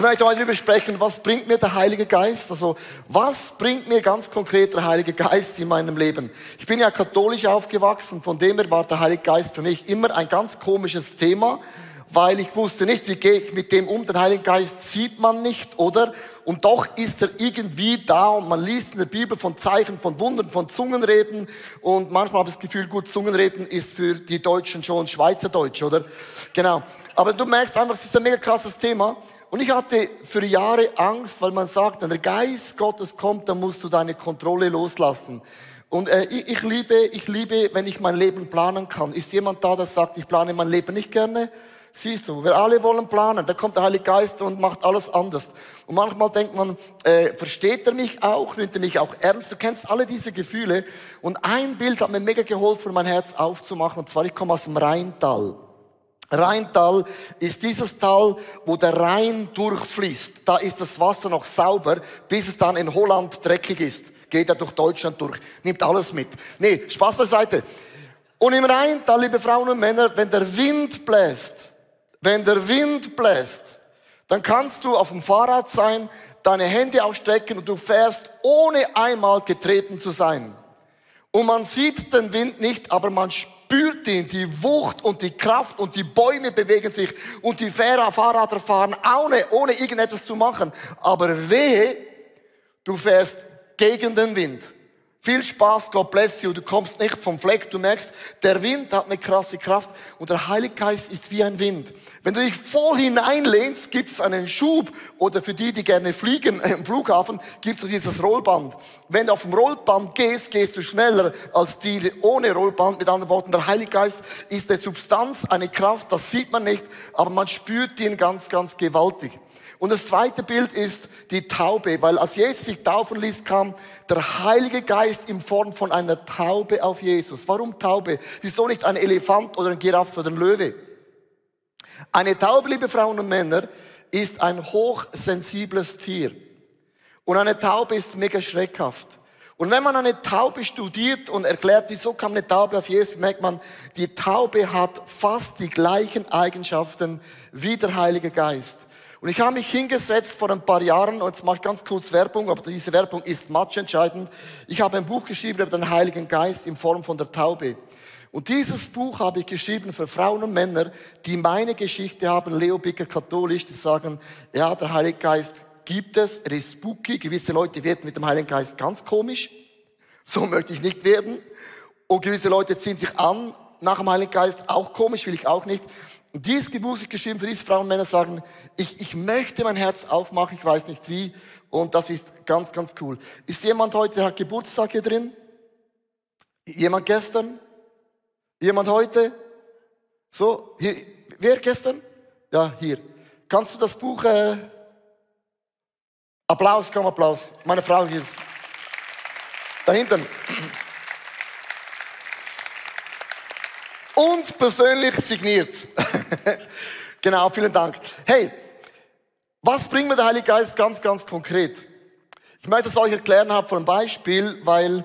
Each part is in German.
Ich möchte heute darüber sprechen, was bringt mir der Heilige Geist? Also, was bringt mir ganz konkret der Heilige Geist in meinem Leben? Ich bin ja katholisch aufgewachsen, von dem her war der Heilige Geist für mich immer ein ganz komisches Thema, weil ich wusste nicht, wie gehe ich mit dem um. Den Heiligen Geist sieht man nicht, oder? Und doch ist er irgendwie da und man liest in der Bibel von Zeichen, von Wundern, von Zungenreden und manchmal habe ich das Gefühl, gut, Zungenreden ist für die Deutschen schon Schweizerdeutsch, oder? Genau. Aber du merkst einfach, es ist ein mega krasses Thema. Und ich hatte für Jahre Angst, weil man sagt, wenn der Geist Gottes kommt, dann musst du deine Kontrolle loslassen. Und äh, ich, ich liebe, ich liebe, wenn ich mein Leben planen kann. Ist jemand da, der sagt, ich plane mein Leben nicht gerne? Siehst du, wir alle wollen planen, da kommt der Heilige Geist und macht alles anders. Und manchmal denkt man, äh, versteht er mich auch, nimmt er mich auch ernst? Du kennst alle diese Gefühle. Und ein Bild hat mir mega geholfen, mein Herz aufzumachen. Und zwar, ich komme aus dem Rheintal. Rheintal ist dieses Tal, wo der Rhein durchfließt. Da ist das Wasser noch sauber, bis es dann in Holland dreckig ist. Geht er durch Deutschland durch, nimmt alles mit. Nee, Spaß beiseite. Und im Rheintal, liebe Frauen und Männer, wenn der Wind bläst, wenn der Wind bläst, dann kannst du auf dem Fahrrad sein, deine Hände ausstrecken und du fährst, ohne einmal getreten zu sein. Und man sieht den Wind nicht, aber man spürt spürt ihn, die Wucht und die Kraft und die Bäume bewegen sich und die Fahrräder fahren ohne, ohne irgendetwas zu machen. Aber wehe, du fährst gegen den Wind. Viel Spaß, God bless you. Du kommst nicht vom Fleck. Du merkst, der Wind hat eine krasse Kraft und der Heilige Geist ist wie ein Wind. Wenn du dich voll hineinlehnst, gibt es einen Schub oder für die, die gerne fliegen im Flughafen, gibt es dieses Rollband. Wenn du auf dem Rollband gehst, gehst du schneller als die ohne Rollband. Mit anderen Worten, der Heilige Geist ist eine Substanz, eine Kraft, das sieht man nicht, aber man spürt ihn ganz, ganz gewaltig. Und das zweite Bild ist die Taube, weil als Jesus sich taufen ließ, kam der Heilige Geist in Form von einer Taube auf Jesus. Warum Taube? Wieso nicht ein Elefant oder ein Giraffe oder ein Löwe? Eine Taube, liebe Frauen und Männer, ist ein hochsensibles Tier. Und eine Taube ist mega schreckhaft. Und wenn man eine Taube studiert und erklärt, wieso kam eine Taube auf Jesus, merkt man, die Taube hat fast die gleichen Eigenschaften wie der Heilige Geist. Und ich habe mich hingesetzt vor ein paar Jahren, und jetzt mache ich ganz kurz Werbung, aber diese Werbung ist matchentscheidend. Ich habe ein Buch geschrieben über den Heiligen Geist in Form von der Taube. Und dieses Buch habe ich geschrieben für Frauen und Männer, die meine Geschichte haben, Leo Bicker katholisch, die sagen, ja, der Heilige Geist gibt es, er ist spooky, gewisse Leute werden mit dem Heiligen Geist ganz komisch, so möchte ich nicht werden. Und gewisse Leute ziehen sich an nach dem Heiligen Geist, auch komisch, will ich auch nicht. Dieses Buch ist geschrieben für diese Frauen und Männer, sagen, ich, ich möchte mein Herz aufmachen, ich weiß nicht wie. Und das ist ganz, ganz cool. Ist jemand heute, der hat Geburtstag hier drin? Jemand gestern? Jemand heute? So, hier, wer gestern? Ja, hier. Kannst du das Buch, äh, Applaus, komm, Applaus. Meine Frau hier ist. Da hinten. Und persönlich signiert. genau, vielen Dank. Hey, was bringt mir der Heilige Geist ganz, ganz konkret? Ich möchte es euch erklären habe von einem Beispiel, weil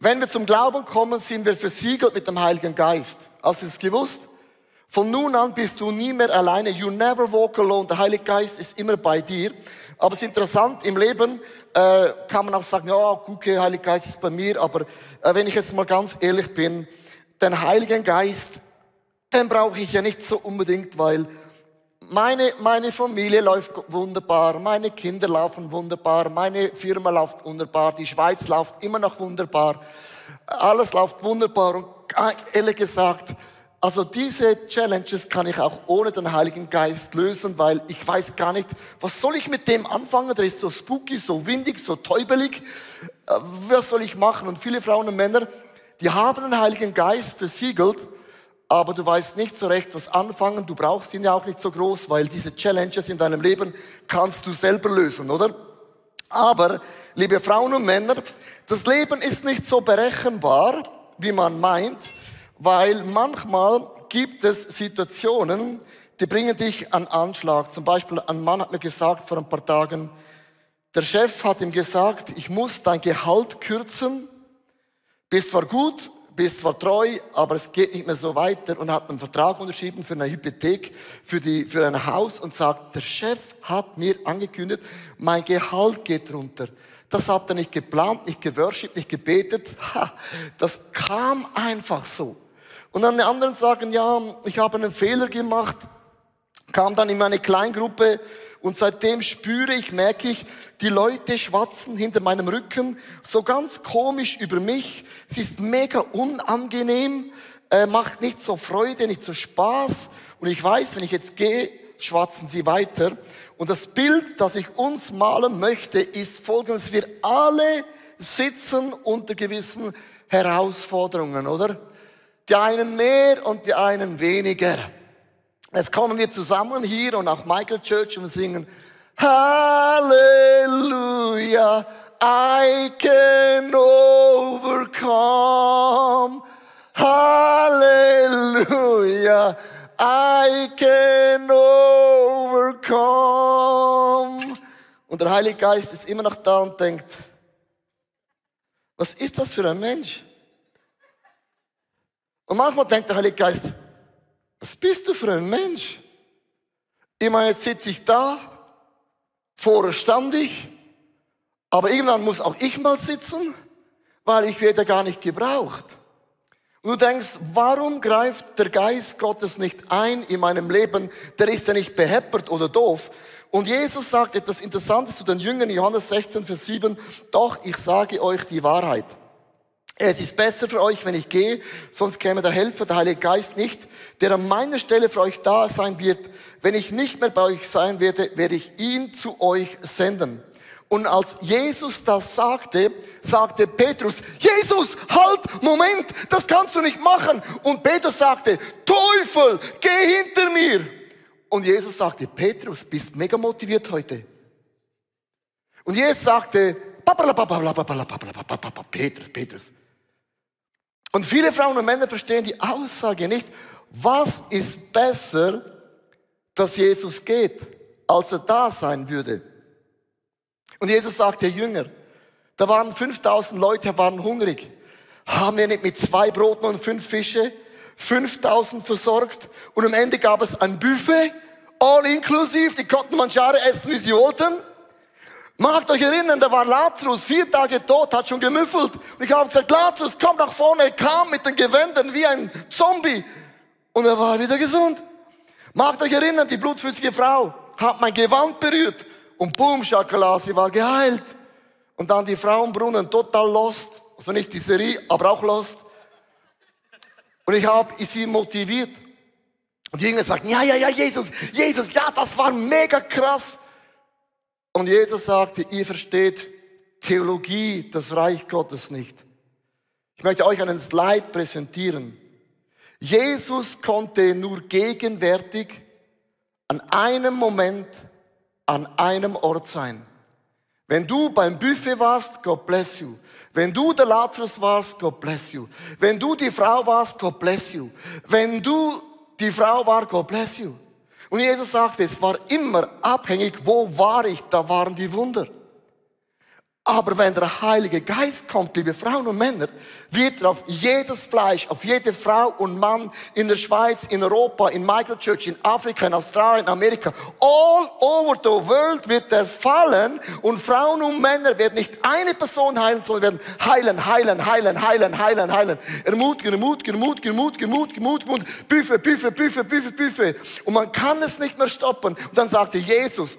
wenn wir zum Glauben kommen, sind wir versiegelt mit dem Heiligen Geist. Hast du es gewusst? Von nun an bist du nie mehr alleine. You never walk alone. Der Heilige Geist ist immer bei dir. Aber es ist interessant, im Leben äh, kann man auch sagen, ja, okay, Heilige Geist ist bei mir. Aber äh, wenn ich jetzt mal ganz ehrlich bin, den Heiligen Geist, den brauche ich ja nicht so unbedingt, weil meine, meine Familie läuft wunderbar, meine Kinder laufen wunderbar, meine Firma läuft wunderbar, die Schweiz läuft immer noch wunderbar, alles läuft wunderbar und ehrlich gesagt, also diese Challenges kann ich auch ohne den Heiligen Geist lösen, weil ich weiß gar nicht, was soll ich mit dem anfangen? Der ist so spooky, so windig, so täubelig. Äh, was soll ich machen? Und viele Frauen und Männer die haben den Heiligen Geist versiegelt, aber du weißt nicht so recht, was anfangen. Du brauchst ihn ja auch nicht so groß, weil diese Challenges in deinem Leben kannst du selber lösen, oder? Aber, liebe Frauen und Männer, das Leben ist nicht so berechenbar, wie man meint, weil manchmal gibt es Situationen, die bringen dich an Anschlag. Zum Beispiel, ein Mann hat mir gesagt vor ein paar Tagen, der Chef hat ihm gesagt, ich muss dein Gehalt kürzen, bist zwar gut, bist zwar treu, aber es geht nicht mehr so weiter und hat einen Vertrag unterschrieben für eine Hypothek, für, die, für ein Haus und sagt, der Chef hat mir angekündigt, mein Gehalt geht runter. Das hat er nicht geplant, nicht geworshipped, nicht gebetet. Ha, das kam einfach so. Und dann die anderen sagen, ja, ich habe einen Fehler gemacht, kam dann in meine Kleingruppe und seitdem spüre ich, merke ich, die Leute schwatzen hinter meinem Rücken so ganz komisch über mich. Es ist mega unangenehm, äh, macht nicht so Freude, nicht so Spaß. Und ich weiß, wenn ich jetzt gehe, schwatzen sie weiter. Und das Bild, das ich uns malen möchte, ist folgendes. Wir alle sitzen unter gewissen Herausforderungen, oder? Die einen mehr und die einen weniger. Jetzt kommen wir zusammen hier und auch Michael Church und singen Halleluja, I can overcome. Halleluja, I can overcome. Und der Heilige Geist ist immer noch da und denkt, was ist das für ein Mensch? Und manchmal denkt der Heilige Geist, was bist du für ein Mensch? Ich meine, jetzt sitze ich da, vorher stand ich, aber irgendwann muss auch ich mal sitzen, weil ich werde gar nicht gebraucht. Und du denkst, warum greift der Geist Gottes nicht ein in meinem Leben? Der ist ja nicht beheppert oder doof. Und Jesus sagt etwas Interessantes zu den Jüngern, Johannes 16, Vers 7, doch ich sage euch die Wahrheit. Es ist besser für euch, wenn ich gehe, sonst käme der Helfer, der Heilige Geist nicht, der an meiner Stelle für euch da sein wird. Wenn ich nicht mehr bei euch sein werde, werde ich ihn zu euch senden. Und als Jesus das sagte, sagte Petrus, Jesus, halt, Moment, das kannst du nicht machen. Und Petrus sagte, Teufel, geh hinter mir. Und Jesus sagte, Petrus, bist mega motiviert heute. Und Jesus sagte, Petrus, Petrus. Und viele Frauen und Männer verstehen die Aussage nicht, was ist besser, dass Jesus geht, als er da sein würde. Und Jesus sagte, Jünger, da waren 5000 Leute, waren hungrig. Haben wir nicht mit zwei Broten und fünf Fische 5000 versorgt? Und am Ende gab es ein Buffet, all inklusiv, die konnten Mangiare essen, wie sie wollten. Macht euch erinnern, da war Lazarus, vier Tage tot, hat schon gemüffelt. Und ich habe gesagt, Lazarus, komm nach vorne. Er kam mit den Gewändern wie ein Zombie. Und er war wieder gesund. Macht euch erinnern, die blutflüssige Frau hat mein Gewand berührt. Und boom, Schakala, sie war geheilt. Und dann die Frauenbrunnen, total lost. Also nicht die Serie, aber auch lost. Und ich habe sie motiviert. Und die Jünger sagten, ja, ja, ja, Jesus, Jesus, ja, das war mega krass. Und Jesus sagte, ihr versteht Theologie, das Reich Gottes nicht. Ich möchte euch einen Slide präsentieren. Jesus konnte nur gegenwärtig an einem Moment an einem Ort sein. Wenn du beim Buffet warst, God bless you. Wenn du der Lazarus warst, God bless you. Wenn du die Frau warst, God bless you. Wenn du die Frau war, God bless you. Und Jesus sagte, es war immer abhängig, wo war ich, da waren die Wunder. Aber wenn der Heilige Geist kommt, liebe Frauen und Männer, wird er auf jedes Fleisch, auf jede Frau und Mann in der Schweiz, in Europa, in Microchurch, in Afrika, in Australien, in Amerika, all over the world wird er fallen und Frauen und Männer werden nicht eine Person heilen, sondern werden heilen, heilen, heilen, heilen, heilen, heilen. Ermutigen, ermutigen, ermutigen, ermutigen, ermutigen, ermutigen, Büffe, Büffe, Büffe, Büffe, Büffe. Und man kann es nicht mehr stoppen. Und dann sagte Jesus,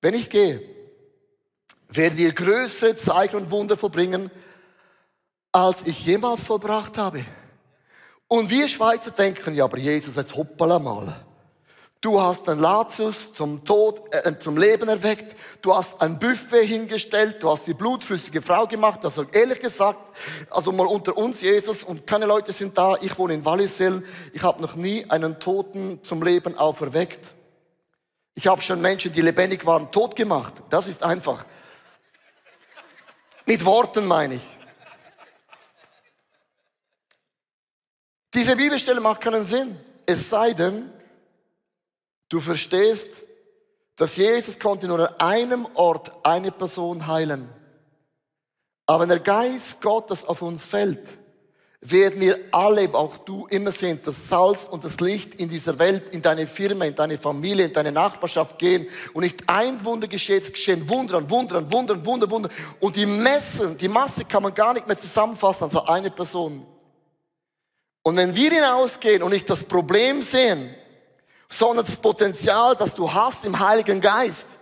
wenn ich gehe, werdet ihr größere Zeichen und Wunder vollbringen, als ich jemals vollbracht habe. Und wir Schweizer denken, ja, aber Jesus, jetzt hoppala mal. Du hast den Lazarus zum Tod, äh, zum Leben erweckt. Du hast ein Buffet hingestellt. Du hast die blutflüssige Frau gemacht. Also ehrlich gesagt, also mal unter uns Jesus und keine Leute sind da. Ich wohne in Wallisellen. Ich habe noch nie einen Toten zum Leben auferweckt. Ich habe schon Menschen, die lebendig waren, tot gemacht. Das ist einfach. Mit Worten meine ich. Diese Bibelstelle macht keinen Sinn. Es sei denn, du verstehst, dass Jesus konnte nur an einem Ort eine Person heilen. Aber wenn der Geist Gottes auf uns fällt, werden wir alle, auch du, immer sehen, das Salz und das Licht in dieser Welt, in deine Firma, in deine Familie, in deine Nachbarschaft gehen und nicht ein Wunder geschieht, es geschehen Wunder und Wunder und Wunder und Wunder, Wunder. Und die Messen, die Masse kann man gar nicht mehr zusammenfassen, also eine Person. Und wenn wir hinausgehen und nicht das Problem sehen, sondern das Potenzial, das du hast im Heiligen Geist,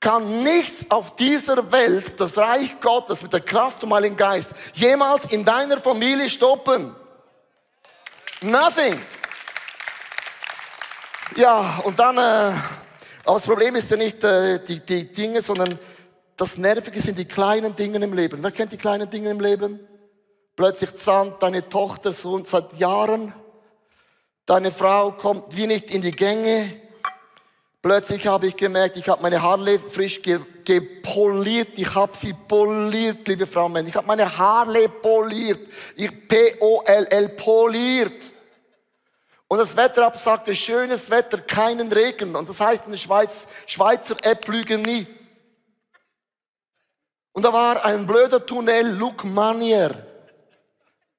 kann nichts auf dieser Welt das Reich Gottes mit der Kraft vom Heiligen Geist jemals in deiner Familie stoppen. Nothing. Ja, und dann, äh, aber das Problem ist ja nicht äh, die, die Dinge, sondern das Nervige sind die kleinen Dinge im Leben. Wer kennt die kleinen Dinge im Leben? Plötzlich zandt deine Tochter so seit Jahren, deine Frau kommt wie nicht in die Gänge, Plötzlich habe ich gemerkt, ich habe meine Haare frisch gepoliert. Ich habe sie poliert, liebe Frau Männer. Ich habe meine Haare poliert. Ich P-O-L-L poliert. Und das Wetter sagte, schönes Wetter, keinen Regen. Und das heißt in der Schweiz, Schweizer App lügen nie. Und da war ein blöder Tunnel, Luc Manier.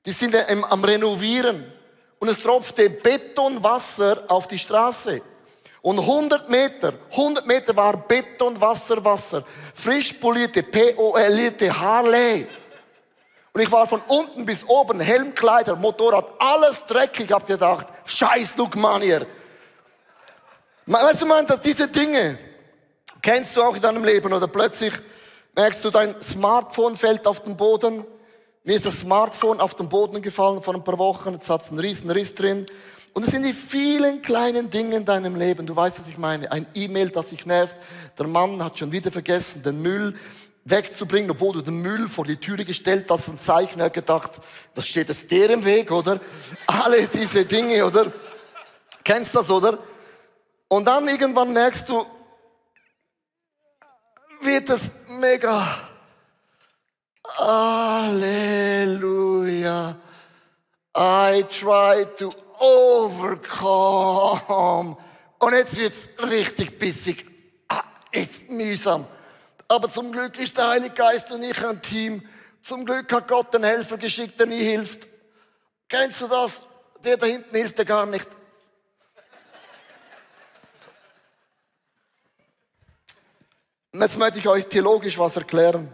Die sind am Renovieren. Und es tropfte Betonwasser auf die Straße. Und 100 Meter, 100 Meter war Beton, Wasser, Wasser. Frisch polierte, P-O-L-ierte Harley. Und ich war von unten bis oben, Helmkleider, Motorrad, alles dreckig. Hab gedacht, scheiß Luke Manier. Weißt du, man, dass diese Dinge kennst du auch in deinem Leben oder plötzlich merkst du, dein Smartphone fällt auf den Boden. Mir ist das Smartphone auf den Boden gefallen vor ein paar Wochen. Jetzt hat es einen riesen Riss drin. Und es sind die vielen kleinen Dinge in deinem Leben. Du weißt, was ich meine. Ein E-Mail, das sich nervt. Der Mann hat schon wieder vergessen, den Müll wegzubringen, obwohl du den Müll vor die Türe gestellt hast. Ein Zeichen hat gedacht, das steht es der im Weg, oder? Alle diese Dinge, oder? Kennst das, oder? Und dann irgendwann merkst du, wird es mega. Halleluja. I try to overcome. Und jetzt wird's richtig bissig. Ah, jetzt mühsam. Aber zum Glück ist der Heilige Geist und ich ein Team. Zum Glück hat Gott einen Helfer geschickt, der nie hilft. Kennst du das? Der da hinten hilft dir gar nicht. Jetzt möchte ich euch theologisch was erklären.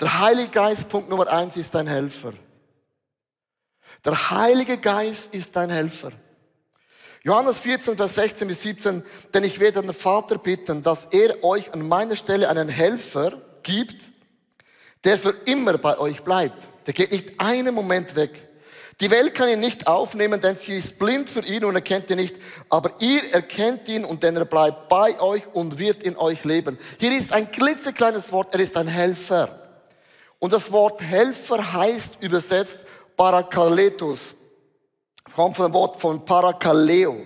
Der Heilige Geist, Punkt Nummer eins, ist ein Helfer. Der Heilige Geist ist dein Helfer. Johannes 14, Vers 16 bis 17, denn ich werde den Vater bitten, dass er euch an meiner Stelle einen Helfer gibt, der für immer bei euch bleibt. Der geht nicht einen Moment weg. Die Welt kann ihn nicht aufnehmen, denn sie ist blind für ihn und erkennt ihn nicht. Aber ihr erkennt ihn und denn er bleibt bei euch und wird in euch leben. Hier ist ein klitzekleines Wort, er ist ein Helfer. Und das Wort Helfer heißt übersetzt Parakaletos. Kommt von dem Wort von Parakaleo.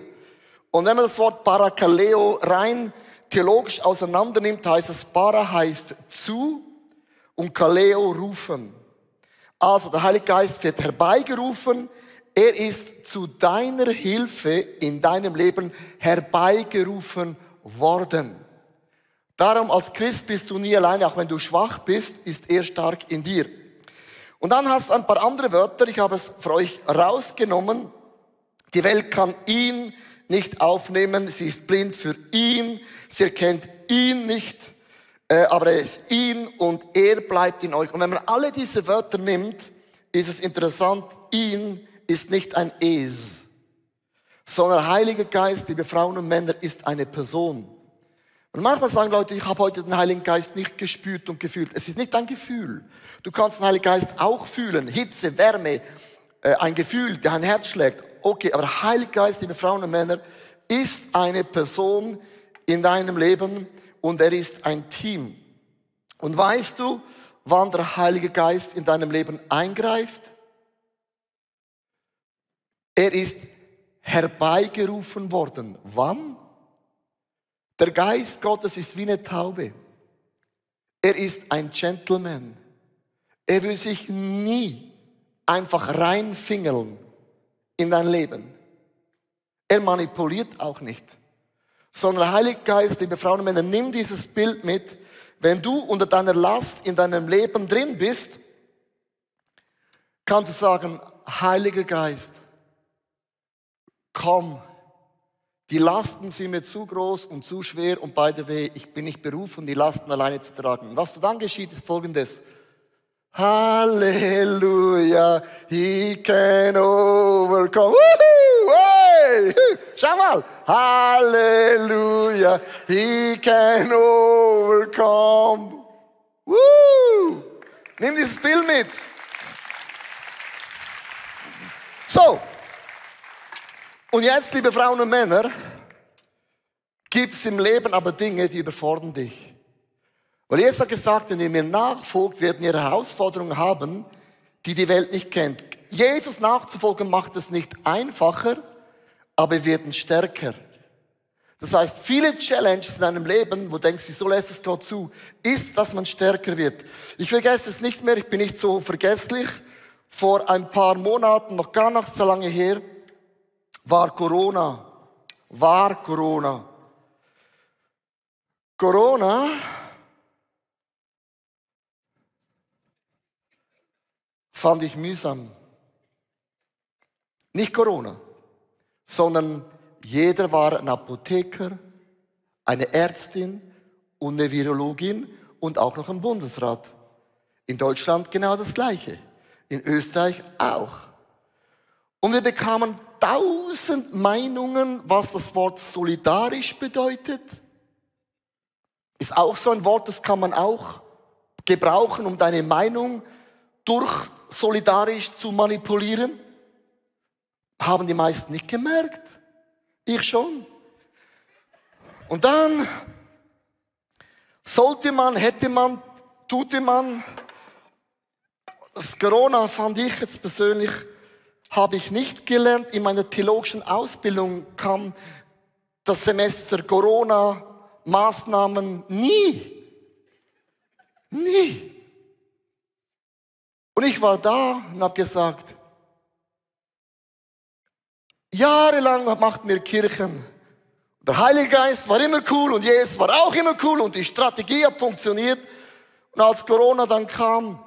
Und wenn man das Wort Parakaleo rein theologisch auseinander nimmt, heißt es, Para heißt zu und Kaleo rufen. Also der Heilige Geist wird herbeigerufen, er ist zu deiner Hilfe in deinem Leben herbeigerufen worden. Darum als Christ bist du nie alleine, auch wenn du schwach bist, ist er stark in dir. Und dann hast du ein paar andere Wörter, ich habe es für euch rausgenommen. Die Welt kann ihn nicht aufnehmen, sie ist blind für ihn, sie erkennt ihn nicht, äh, aber er ist ihn und er bleibt in euch. Und wenn man alle diese Wörter nimmt, ist es interessant, ihn ist nicht ein Es, sondern Heiliger Geist, liebe Frauen und Männer, ist eine Person. Und manchmal sagen Leute, ich habe heute den Heiligen Geist nicht gespürt und gefühlt. Es ist nicht ein Gefühl. Du kannst den Heiligen Geist auch fühlen. Hitze, Wärme, äh, ein Gefühl, der ein Herz schlägt. Okay, aber Heiliger Geist, liebe Frauen und Männer, ist eine Person in deinem Leben und er ist ein Team. Und weißt du, wann der Heilige Geist in deinem Leben eingreift? Er ist herbeigerufen worden. Wann? Der Geist Gottes ist wie eine Taube. Er ist ein Gentleman. Er will sich nie einfach reinfingeln in dein Leben. Er manipuliert auch nicht. Sondern der Heilige Geist, liebe Frauen und Männer, nimm dieses Bild mit. Wenn du unter deiner Last in deinem Leben drin bist, kannst du sagen, Heiliger Geist, komm, die Lasten sind mir zu groß und zu schwer und by the way, ich bin nicht berufen, die Lasten alleine zu tragen. Was dann geschieht, ist folgendes. Halleluja, he can overcome. Woohoo, hey, schau mal. Halleluja, he can overcome. Woo. Nimm dieses Bild mit. So. Und jetzt, liebe Frauen und Männer, gibt es im Leben aber Dinge, die überfordern dich. Weil Jesus hat gesagt, wenn ihr mir nachfolgt, werden ihr Herausforderungen haben, die die Welt nicht kennt. Jesus nachzufolgen macht es nicht einfacher, aber wir werden stärker. Das heißt, viele Challenges in einem Leben, wo du denkst, wieso lässt es Gott zu, ist, dass man stärker wird. Ich vergesse es nicht mehr, ich bin nicht so vergesslich. Vor ein paar Monaten, noch gar nicht so lange her, war Corona. War Corona. Corona fand ich mühsam. Nicht Corona, sondern jeder war ein Apotheker, eine Ärztin und eine Virologin und auch noch ein Bundesrat. In Deutschland genau das Gleiche. In Österreich auch. Und wir bekamen tausend Meinungen, was das Wort solidarisch bedeutet. Ist auch so ein Wort, das kann man auch gebrauchen, um deine Meinung durch solidarisch zu manipulieren? Haben die meisten nicht gemerkt. Ich schon. Und dann sollte man, hätte man, tute man. Das Corona fand ich jetzt persönlich, habe ich nicht gelernt. In meiner theologischen Ausbildung kam das Semester Corona Maßnahmen nie. Nie. Und ich war da und habe gesagt, jahrelang macht mir Kirchen. Der Heilige Geist war immer cool und Jesus war auch immer cool und die Strategie hat funktioniert. Und als Corona dann kam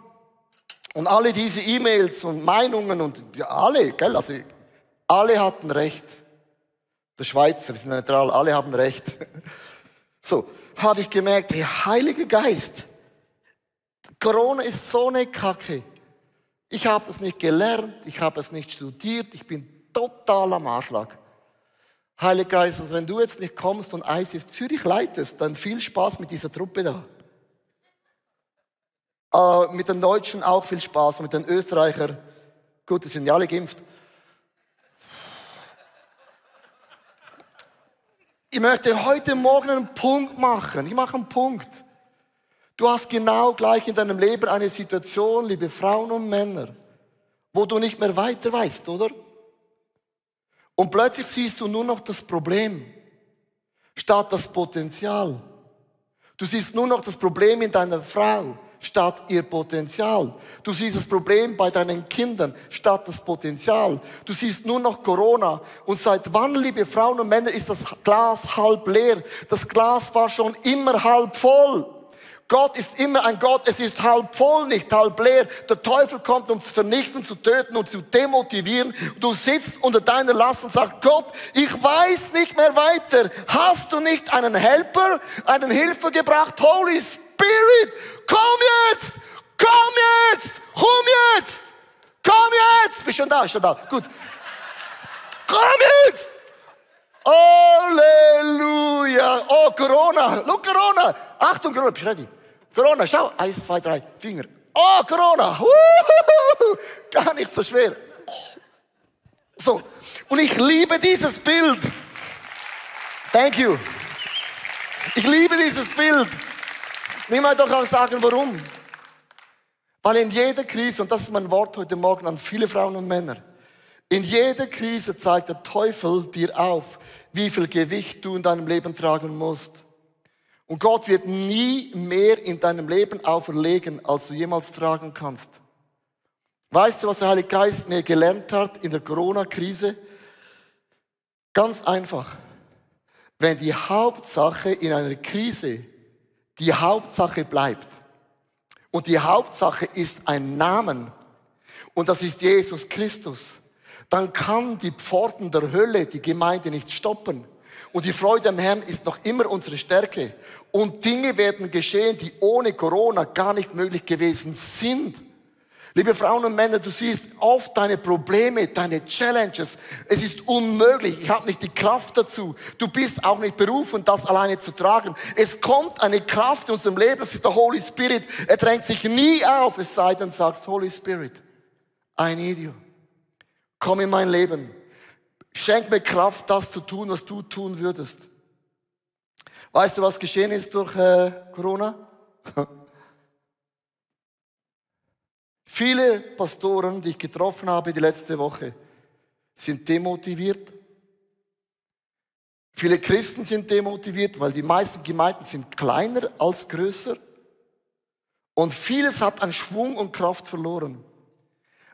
und alle diese E-Mails und Meinungen und alle, gell, also alle hatten Recht. Der Schweizer ist neutral, alle haben Recht. So, habe ich gemerkt, der Heilige Geist, Corona ist so eine Kacke. Ich habe das nicht gelernt, ich habe es nicht studiert, ich bin total am Arschlag. Heiliger Geist, also wenn du jetzt nicht kommst und ICF Zürich leitest, dann viel Spaß mit dieser Truppe da. Äh, mit den Deutschen auch viel Spaß, mit den Österreichern. Gut, die sind ja alle geimpft. Ich möchte heute Morgen einen Punkt machen. Ich mache einen Punkt. Du hast genau gleich in deinem Leben eine Situation, liebe Frauen und Männer, wo du nicht mehr weiter weißt, oder? Und plötzlich siehst du nur noch das Problem statt das Potenzial. Du siehst nur noch das Problem in deiner Frau statt ihr Potenzial. Du siehst das Problem bei deinen Kindern statt das Potenzial. Du siehst nur noch Corona. Und seit wann, liebe Frauen und Männer, ist das Glas halb leer? Das Glas war schon immer halb voll. Gott ist immer ein Gott, es ist halb voll, nicht halb leer. Der Teufel kommt, um zu vernichten, zu töten und zu demotivieren. Du sitzt unter deiner Last und sagst, Gott, ich weiß nicht mehr weiter. Hast du nicht einen Helper, einen Hilfe gebracht? Holy Spirit, komm jetzt! Komm jetzt! Komm jetzt! Komm jetzt! Bist schon da? Schon da? Gut. Komm jetzt! Halleluja! Oh, Corona! Look, Corona! Achtung, Corona, bist du ready? Corona, schau. Eins, zwei, drei, Finger. Oh, Corona. Gar nicht so schwer. So. Und ich liebe dieses Bild. Thank you. Ich liebe dieses Bild. Ich möchte doch auch sagen, warum. Weil in jeder Krise, und das ist mein Wort heute Morgen an viele Frauen und Männer, in jeder Krise zeigt der Teufel dir auf, wie viel Gewicht du in deinem Leben tragen musst. Und Gott wird nie mehr in deinem Leben auferlegen, als du jemals tragen kannst. Weißt du, was der Heilige Geist mir gelernt hat in der Corona-Krise? Ganz einfach. Wenn die Hauptsache in einer Krise die Hauptsache bleibt und die Hauptsache ist ein Namen und das ist Jesus Christus, dann kann die Pforten der Hölle die Gemeinde nicht stoppen. Und die Freude am Herrn ist noch immer unsere Stärke. Und Dinge werden geschehen, die ohne Corona gar nicht möglich gewesen sind. Liebe Frauen und Männer, du siehst oft deine Probleme, deine Challenges. Es ist unmöglich. Ich habe nicht die Kraft dazu. Du bist auch nicht berufen, das alleine zu tragen. Es kommt eine Kraft in unserem Leben, das ist der Holy Spirit. Er drängt sich nie auf, es sei denn, sagst, Holy Spirit, I need you. Komm in mein Leben. Schenk mir Kraft, das zu tun, was du tun würdest. Weißt du, was geschehen ist durch äh, Corona? Viele Pastoren, die ich getroffen habe die letzte Woche, sind demotiviert. Viele Christen sind demotiviert, weil die meisten Gemeinden sind kleiner als größer. Und vieles hat an Schwung und Kraft verloren.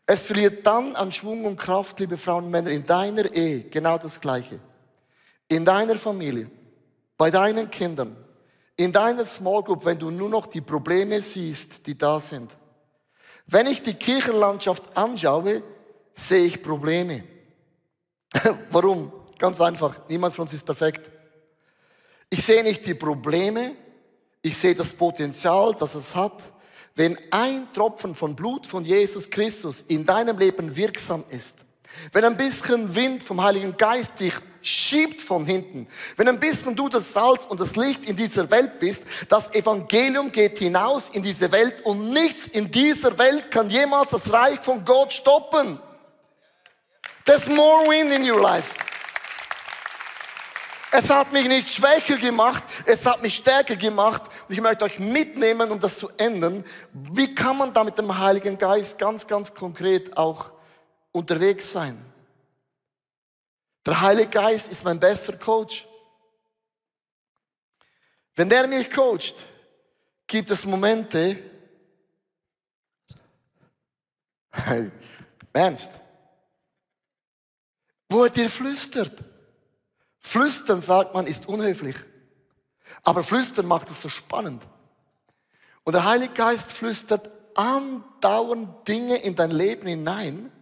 Es verliert dann an Schwung und Kraft, liebe Frauen und Männer, in deiner Ehe genau das Gleiche. In deiner Familie, bei deinen Kindern, in deiner Small Group, wenn du nur noch die Probleme siehst, die da sind. Wenn ich die Kirchenlandschaft anschaue, sehe ich Probleme. Warum? Ganz einfach. Niemand von uns ist perfekt. Ich sehe nicht die Probleme, ich sehe das Potenzial, das es hat. Wenn ein Tropfen von Blut von Jesus Christus in deinem Leben wirksam ist, wenn ein bisschen Wind vom Heiligen Geist dich schiebt von hinten, wenn ein bisschen du das Salz und das Licht in dieser Welt bist, das Evangelium geht hinaus in diese Welt und nichts in dieser Welt kann jemals das Reich von Gott stoppen. There's more wind in your life. Es hat mich nicht schwächer gemacht, es hat mich stärker gemacht. Und ich möchte euch mitnehmen, um das zu ändern. Wie kann man da mit dem Heiligen Geist ganz, ganz konkret auch unterwegs sein? Der Heilige Geist ist mein bester Coach. Wenn der mich coacht, gibt es Momente, ernst, wo er dir flüstert. Flüstern, sagt man, ist unhöflich. Aber Flüstern macht es so spannend. Und der Heilige Geist flüstert andauernd Dinge in dein Leben hinein,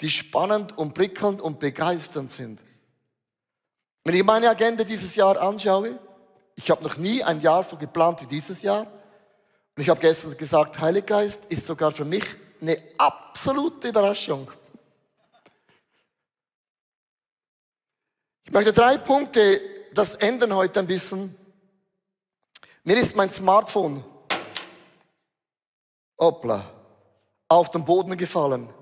die spannend und prickelnd und begeisternd sind. Wenn ich meine Agenda dieses Jahr anschaue, ich habe noch nie ein Jahr so geplant wie dieses Jahr. Und ich habe gestern gesagt, Heiliger Geist ist sogar für mich eine absolute Überraschung. Ich möchte drei Punkte das ändern heute ein bisschen. Mir ist mein Smartphone, hoppla, auf den Boden gefallen.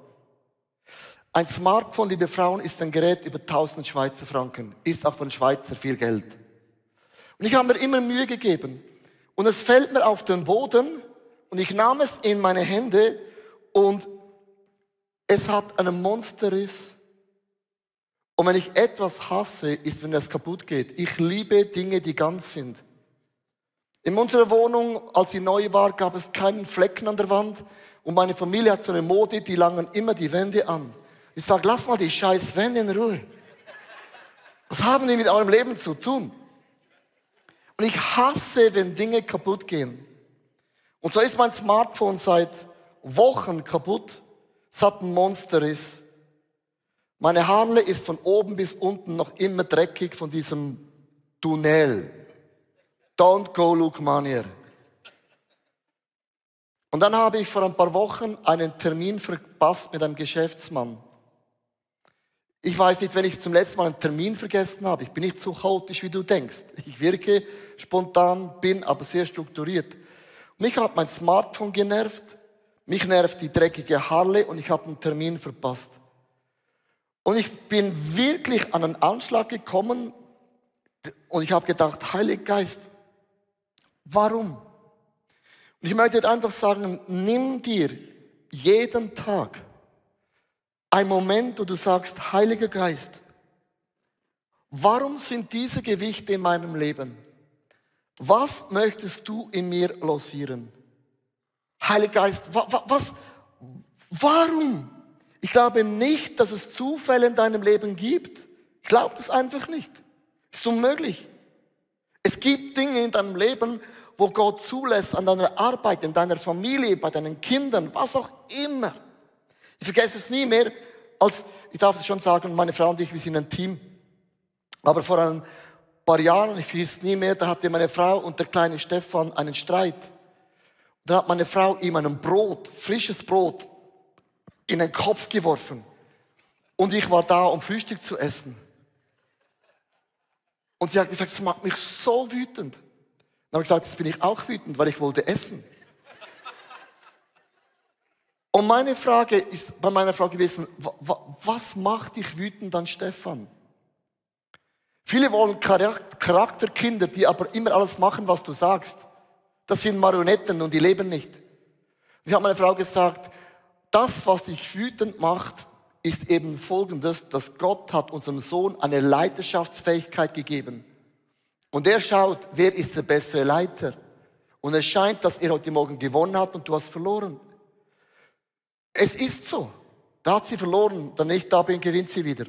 Ein Smartphone, liebe Frauen, ist ein Gerät über 1000 Schweizer Franken, ist auch von Schweizer viel Geld. Und ich habe mir immer Mühe gegeben. Und es fällt mir auf den Boden und ich nahm es in meine Hände und es hat einen Monsterriss und wenn ich etwas hasse, ist, wenn es kaputt geht. Ich liebe Dinge, die ganz sind. In unserer Wohnung, als sie neu war, gab es keinen Flecken an der Wand. Und meine Familie hat so eine Mode, die langen immer die Wände an. Ich sage, lass mal die scheiß Wände in Ruhe. Was haben die mit eurem Leben zu tun? Und ich hasse, wenn Dinge kaputt gehen. Und so ist mein Smartphone seit Wochen kaputt. Hat ein Monsterriss. Meine Harle ist von oben bis unten noch immer dreckig von diesem Tunnel. Don't go look manier. Und dann habe ich vor ein paar Wochen einen Termin verpasst mit einem Geschäftsmann. Ich weiß nicht, wenn ich zum letzten Mal einen Termin vergessen habe. Ich bin nicht so chaotisch, wie du denkst. Ich wirke spontan, bin aber sehr strukturiert. Mich hat mein Smartphone genervt, mich nervt die dreckige Harle und ich habe einen Termin verpasst. Und ich bin wirklich an einen Anschlag gekommen und ich habe gedacht, Heiliger Geist, warum? Und ich möchte einfach sagen, nimm dir jeden Tag einen Moment, wo du sagst, Heiliger Geist, warum sind diese Gewichte in meinem Leben? Was möchtest du in mir losieren? Heiliger Geist, wa, wa, was, warum? Ich glaube nicht, dass es Zufälle in deinem Leben gibt. Ich glaube das einfach nicht. Ist unmöglich. Es gibt Dinge in deinem Leben, wo Gott zulässt, an deiner Arbeit, in deiner Familie, bei deinen Kindern, was auch immer. Ich vergesse es nie mehr, als, ich darf es schon sagen, meine Frau und ich, wir sind ein Team. Aber vor ein paar Jahren, ich vergesse es nie mehr, da hatte meine Frau und der kleine Stefan einen Streit. Da hat meine Frau ihm ein Brot, frisches Brot, in den Kopf geworfen. Und ich war da, um Frühstück zu essen. Und sie hat gesagt, es macht mich so wütend. Dann habe ich gesagt, jetzt bin ich auch wütend, weil ich wollte essen. Und meine Frage ist bei meiner Frau gewesen, was macht dich wütend an Stefan? Viele wollen Charakterkinder, die aber immer alles machen, was du sagst. Das sind Marionetten und die leben nicht. Ich habe meiner Frau gesagt, das, was dich wütend macht, ist eben folgendes, dass Gott hat unserem Sohn eine Leiterschaftsfähigkeit gegeben. Und er schaut, wer ist der bessere Leiter. Und es scheint, dass er heute Morgen gewonnen hat und du hast verloren. Es ist so. Da hat sie verloren, dann ich da bin, gewinnt sie wieder.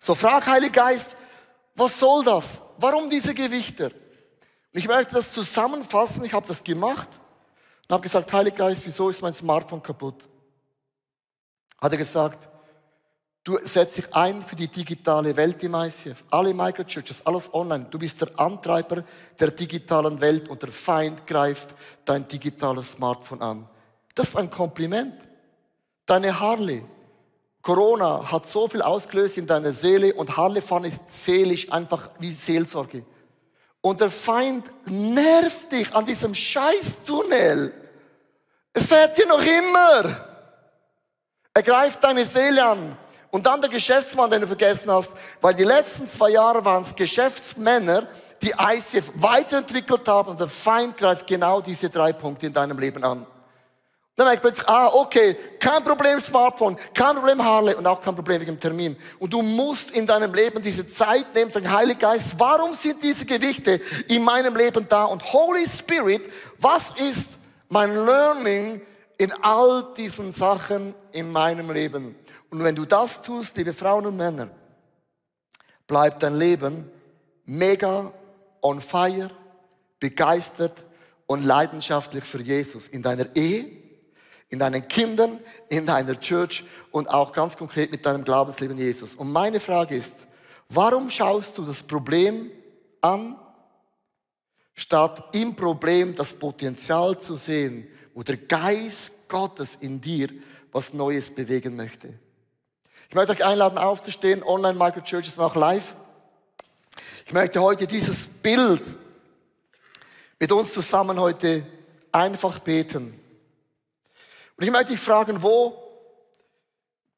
So frag Heilig Geist, was soll das? Warum diese Gewichter? Und ich möchte das zusammenfassen, ich habe das gemacht und habe gesagt, Heiliger Geist, wieso ist mein Smartphone kaputt? Hat er gesagt, du setzt dich ein für die digitale Welt im ICF. Alle Microchurches, alles online. Du bist der Antreiber der digitalen Welt und der Feind greift dein digitales Smartphone an. Das ist ein Kompliment. Deine Harley. Corona hat so viel ausgelöst in deiner Seele und Harley fahren ist seelisch einfach wie Seelsorge. Und der Feind nervt dich an diesem Scheißtunnel. Es fährt dir noch immer. Er greift deine Seele an. Und dann der Geschäftsmann, den du vergessen hast, weil die letzten zwei Jahre waren es Geschäftsmänner, die ICF weiterentwickelt haben und der Feind greift genau diese drei Punkte in deinem Leben an. Dann merke ich plötzlich, ah, okay, kein Problem Smartphone, kein Problem Harley und auch kein Problem wegen dem Termin. Und du musst in deinem Leben diese Zeit nehmen, sagen, Heiliger Geist, warum sind diese Gewichte in meinem Leben da? Und Holy Spirit, was ist mein Learning in all diesen Sachen in meinem Leben? Und wenn du das tust, liebe Frauen und Männer, bleibt dein Leben mega on fire, begeistert und leidenschaftlich für Jesus in deiner Ehe, in deinen Kindern, in deiner Church und auch ganz konkret mit deinem Glaubensleben Jesus. Und meine Frage ist, warum schaust du das Problem an, statt im Problem das Potenzial zu sehen, wo der Geist Gottes in dir was Neues bewegen möchte? Ich möchte euch einladen, aufzustehen. Online Micro Church ist noch live. Ich möchte heute dieses Bild mit uns zusammen heute einfach beten. Und ich möchte dich fragen, wo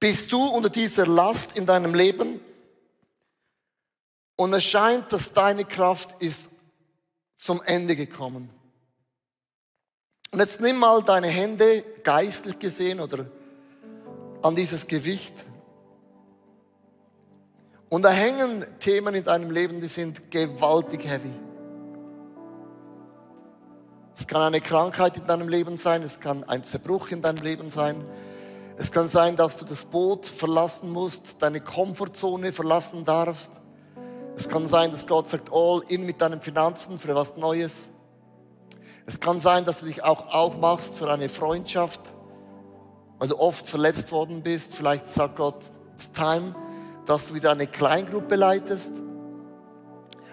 bist du unter dieser Last in deinem Leben? Und es scheint, dass deine Kraft ist zum Ende gekommen. Und jetzt nimm mal deine Hände geistlich gesehen oder an dieses Gewicht. Und da hängen Themen in deinem Leben, die sind gewaltig heavy. Es kann eine Krankheit in deinem Leben sein, es kann ein Zerbruch in deinem Leben sein. Es kann sein, dass du das Boot verlassen musst, deine Komfortzone verlassen darfst. Es kann sein, dass Gott sagt, all in mit deinen Finanzen für was Neues. Es kann sein, dass du dich auch aufmachst für eine Freundschaft, weil du oft verletzt worden bist. Vielleicht sagt Gott, it's time, dass du wieder eine Kleingruppe leitest.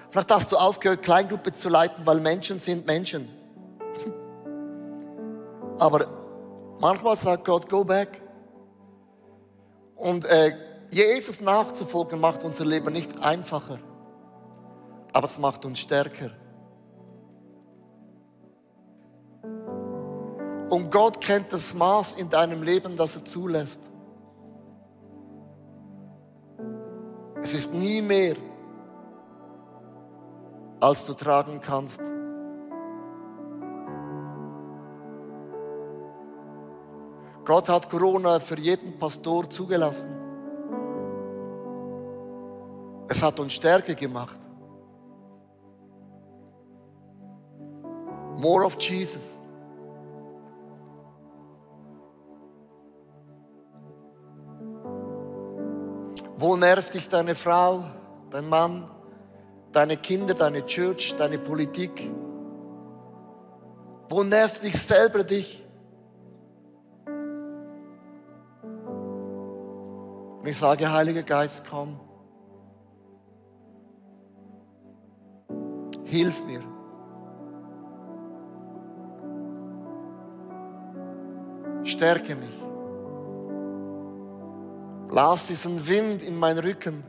Vielleicht hast du aufgehört, Kleingruppe zu leiten, weil Menschen sind Menschen. Aber manchmal sagt Gott, go back. Und äh, Jesus nachzufolgen macht unser Leben nicht einfacher, aber es macht uns stärker. Und Gott kennt das Maß in deinem Leben, das er zulässt. Es ist nie mehr, als du tragen kannst. Gott hat Corona für jeden Pastor zugelassen. Es hat uns stärker gemacht. More of Jesus. Wo nervt dich deine Frau, dein Mann, deine Kinder, deine Church, deine Politik? Wo nervst du dich selber dich? Und ich sage, Heiliger Geist, komm. Hilf mir. Stärke mich. Lass diesen Wind in meinen Rücken.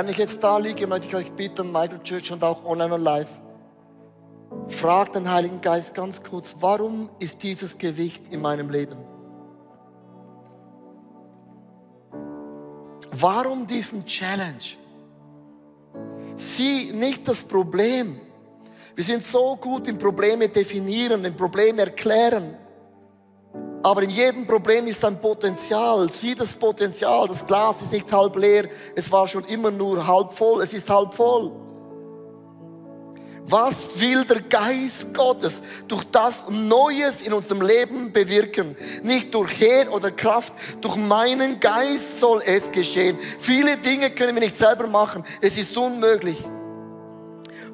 Wenn ich jetzt da liege, möchte ich euch bitten, Michael Church und auch online und live, fragt den Heiligen Geist ganz kurz, warum ist dieses Gewicht in meinem Leben? Warum diesen Challenge? Sieh nicht das Problem. Wir sind so gut im Probleme definieren, im Problem erklären. Aber in jedem Problem ist ein Potenzial. Sieh das Potenzial. Das Glas ist nicht halb leer. Es war schon immer nur halb voll. Es ist halb voll. Was will der Geist Gottes durch das Neues in unserem Leben bewirken? Nicht durch Heer oder Kraft, durch meinen Geist soll es geschehen. Viele Dinge können wir nicht selber machen. Es ist unmöglich.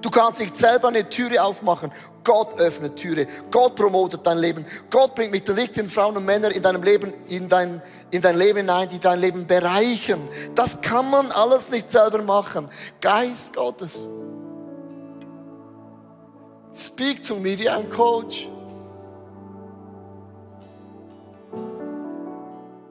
Du kannst nicht selber eine Türe aufmachen. Gott öffnet Türe. Gott promotet dein Leben. Gott bringt mit den richtigen Frauen und Männern in deinem Leben, in dein, in dein Leben hinein, die dein Leben bereichern. Das kann man alles nicht selber machen. Geist Gottes. Speak to me wie ein Coach.